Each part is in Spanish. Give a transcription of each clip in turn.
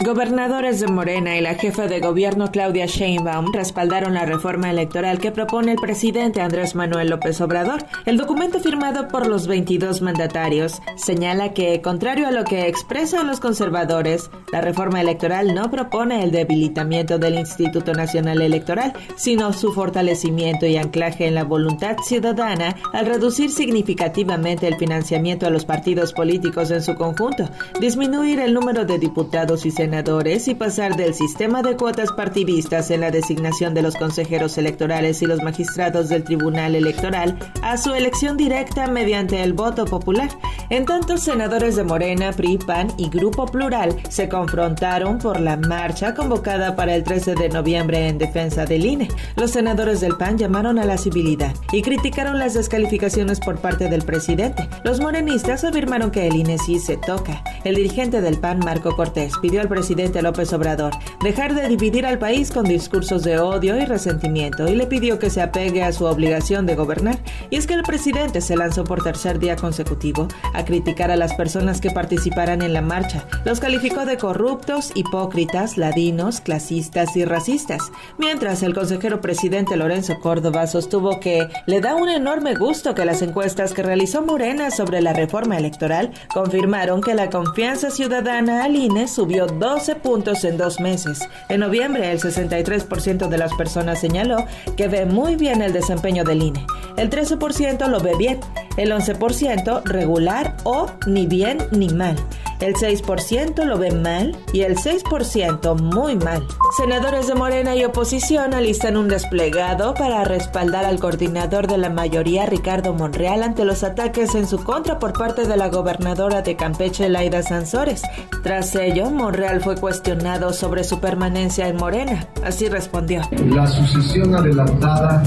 Gobernadores de Morena y la jefa de gobierno Claudia Sheinbaum respaldaron la reforma electoral que propone el presidente Andrés Manuel López Obrador. El documento firmado por los 22 mandatarios señala que, contrario a lo que expresan los conservadores, la reforma electoral no propone el debilitamiento del Instituto Nacional Electoral, sino su fortalecimiento y anclaje en la voluntad ciudadana al reducir significativamente el financiamiento a los partidos políticos en su conjunto, disminuir el número de diputados y senadores y pasar del sistema de cuotas partidistas en la designación de los consejeros electorales y los magistrados del Tribunal Electoral a su elección directa mediante el voto popular. En tanto, senadores de Morena, PRI, PAN y Grupo Plural se confrontaron por la marcha convocada para el 13 de noviembre en defensa del INE. Los senadores del PAN llamaron a la civilidad y criticaron las descalificaciones por parte del presidente. Los morenistas afirmaron que el INE sí se toca. El dirigente del PAN, Marco Cortés, pidió al presidente López Obrador dejar de dividir al país con discursos de odio y resentimiento y le pidió que se apegue a su obligación de gobernar. Y es que el presidente se lanzó por tercer día consecutivo a criticar a las personas que participaran en la marcha. Los calificó de corruptos, hipócritas, ladinos, clasistas y racistas. Mientras el consejero presidente Lorenzo Córdoba sostuvo que le da un enorme gusto que las encuestas que realizó Morena sobre la reforma electoral confirmaron que la confianza ciudadana al INE subió 12 puntos en dos meses. En noviembre, el 63% de las personas señaló que ve muy bien el desempeño del INE. El 13% lo ve bien, el 11% regular o ni bien ni mal el 6% lo ve mal y el 6% muy mal. Senadores de Morena y oposición alistan un desplegado para respaldar al coordinador de la mayoría, Ricardo Monreal, ante los ataques en su contra por parte de la gobernadora de Campeche, Laida Sansores. Tras ello, Monreal fue cuestionado sobre su permanencia en Morena. Así respondió. La sucesión adelantada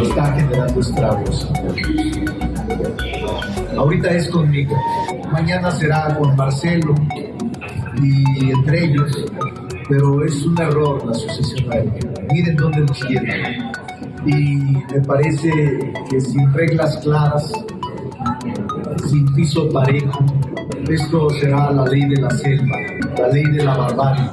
está generando estragos. Ahorita es conmigo, mañana será con Marcelo y entre ellos, pero es un error la sucesión Miren dónde nos tienen. Y me parece que sin reglas claras, sin piso parejo, esto será la ley de la selva, la ley de la barbarie.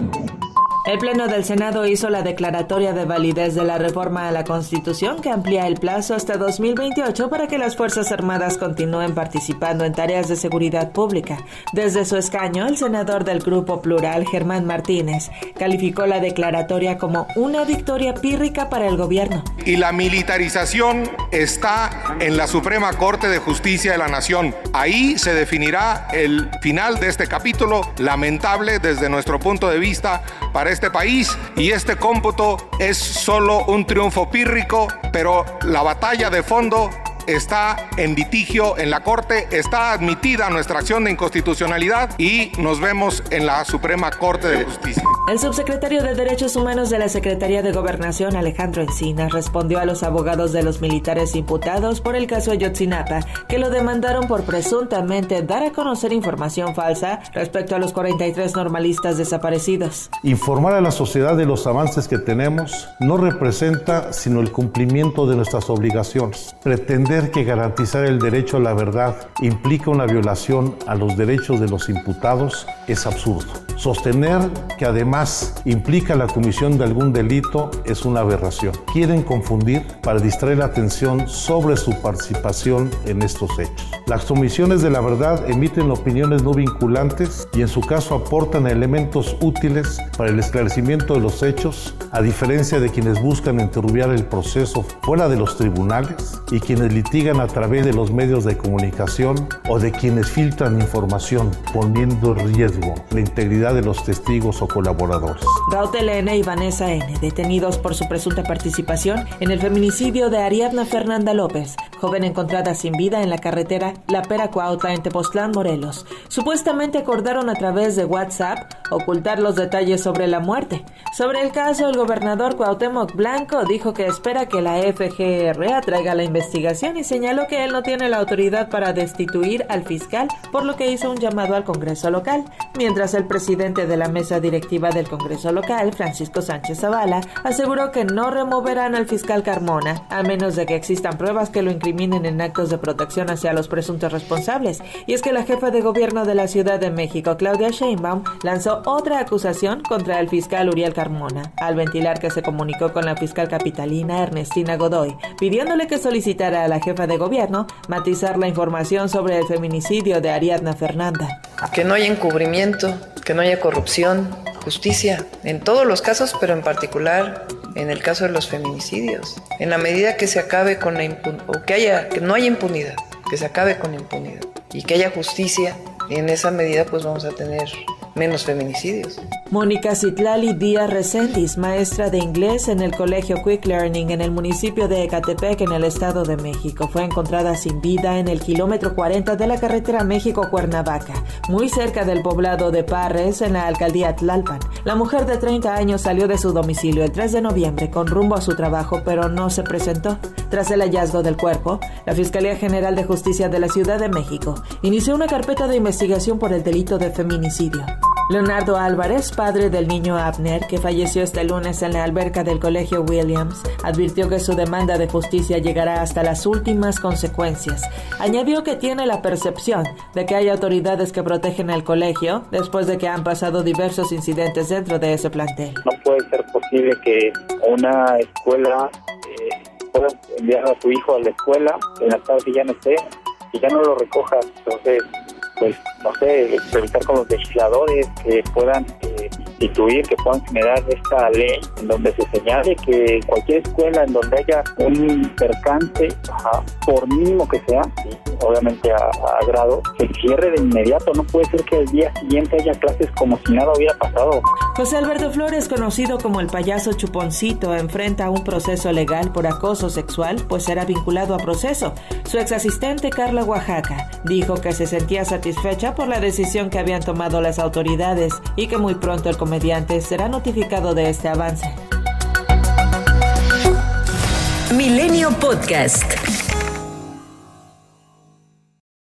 El Pleno del Senado hizo la declaratoria de validez de la reforma a la Constitución que amplía el plazo hasta 2028 para que las Fuerzas Armadas continúen participando en tareas de seguridad pública. Desde su escaño, el senador del Grupo Plural, Germán Martínez, calificó la declaratoria como una victoria pírrica para el gobierno. Y la militarización está en la Suprema Corte de Justicia de la Nación. Ahí se definirá el final de este capítulo lamentable desde nuestro punto de vista para este país y este cómputo es solo un triunfo pírrico, pero la batalla de fondo está en litigio en la Corte, está admitida nuestra acción de inconstitucionalidad y nos vemos en la Suprema Corte de Justicia. El subsecretario de Derechos Humanos de la Secretaría de Gobernación, Alejandro Encina, respondió a los abogados de los militares imputados por el caso Ayotzinapa, que lo demandaron por presuntamente dar a conocer información falsa respecto a los 43 normalistas desaparecidos. Informar a la sociedad de los avances que tenemos no representa sino el cumplimiento de nuestras obligaciones. Pretender que garantizar el derecho a la verdad implica una violación a los derechos de los imputados es absurdo. Sostener que además implica la comisión de algún delito es una aberración. Quieren confundir para distraer la atención sobre su participación en estos hechos. Las comisiones de la verdad emiten opiniones no vinculantes y en su caso aportan elementos útiles para el esclarecimiento de los hechos, a diferencia de quienes buscan interrumpir el proceso fuera de los tribunales y quienes litigan a través de los medios de comunicación o de quienes filtran información poniendo en riesgo la integridad de los testigos o colaboradores. Rautel N y Vanessa N, detenidos por su presunta participación en el feminicidio de Ariadna Fernanda López, joven encontrada sin vida en la carretera La Pera Cuautla en Tepoztlán, Morelos. Supuestamente acordaron a través de WhatsApp ocultar los detalles sobre la muerte. Sobre el caso, el gobernador Cuauhtémoc Blanco dijo que espera que la FGR atraiga la investigación y señaló que él no tiene la autoridad para destituir al fiscal, por lo que hizo un llamado al Congreso local, mientras el presidente de la mesa directiva del Congreso local, Francisco Sánchez Zavala, aseguró que no removerán al fiscal Carmona, a menos de que existan pruebas que lo incriminen en actos de protección hacia los presuntos responsables. Y es que la jefa de gobierno de la Ciudad de México, Claudia Sheinbaum, lanzó otra acusación contra el fiscal Uriel Carmona, al ventilar que se comunicó con la fiscal capitalina Ernestina Godoy, pidiéndole que solicitara a la jefa de gobierno matizar la información sobre el feminicidio de Ariadna Fernanda. Que no haya encubrimiento, que no haya corrupción, justicia, en todos los casos, pero en particular en el caso de los feminicidios. En la medida que se acabe con la impunidad, o que haya, que no haya impunidad, que se acabe con impunidad y que haya justicia, en esa medida pues vamos a tener menos feminicidios. Mónica Citlali Díaz Resendiz, maestra de inglés en el colegio Quick Learning en el municipio de Ecatepec, en el Estado de México, fue encontrada sin vida en el kilómetro 40 de la carretera México-Cuernavaca, muy cerca del poblado de Parres, en la alcaldía Tlalpan. La mujer de 30 años salió de su domicilio el 3 de noviembre con rumbo a su trabajo, pero no se presentó. Tras el hallazgo del cuerpo, la Fiscalía General de Justicia de la Ciudad de México inició una carpeta de investigación por el delito de feminicidio. Leonardo Álvarez, padre del niño Abner, que falleció este lunes en la alberca del Colegio Williams, advirtió que su demanda de justicia llegará hasta las últimas consecuencias. Añadió que tiene la percepción de que hay autoridades que protegen al colegio después de que han pasado diversos incidentes dentro de ese plantel. No puede ser posible que una escuela eh, pueda enviar a su hijo a la escuela en la tarde ya no esté y ya no lo recoja. Entonces, pues, no sé, revisar con los legisladores que puedan eh, instituir, que puedan generar esta ley en donde se señale que cualquier escuela en donde haya un percance, por mínimo que sea, obviamente a, grado, se cierre de inmediato. No puede ser que el día siguiente haya clases como si nada hubiera pasado. José Alberto Flores, conocido como el payaso chuponcito, enfrenta un proceso legal por acoso sexual, pues será vinculado a proceso. Su ex asistente Carla Oaxaca dijo que se sentía satisfecha por la decisión que habían tomado las autoridades y que muy pronto el comediante será notificado de este avance. Milenio Podcast.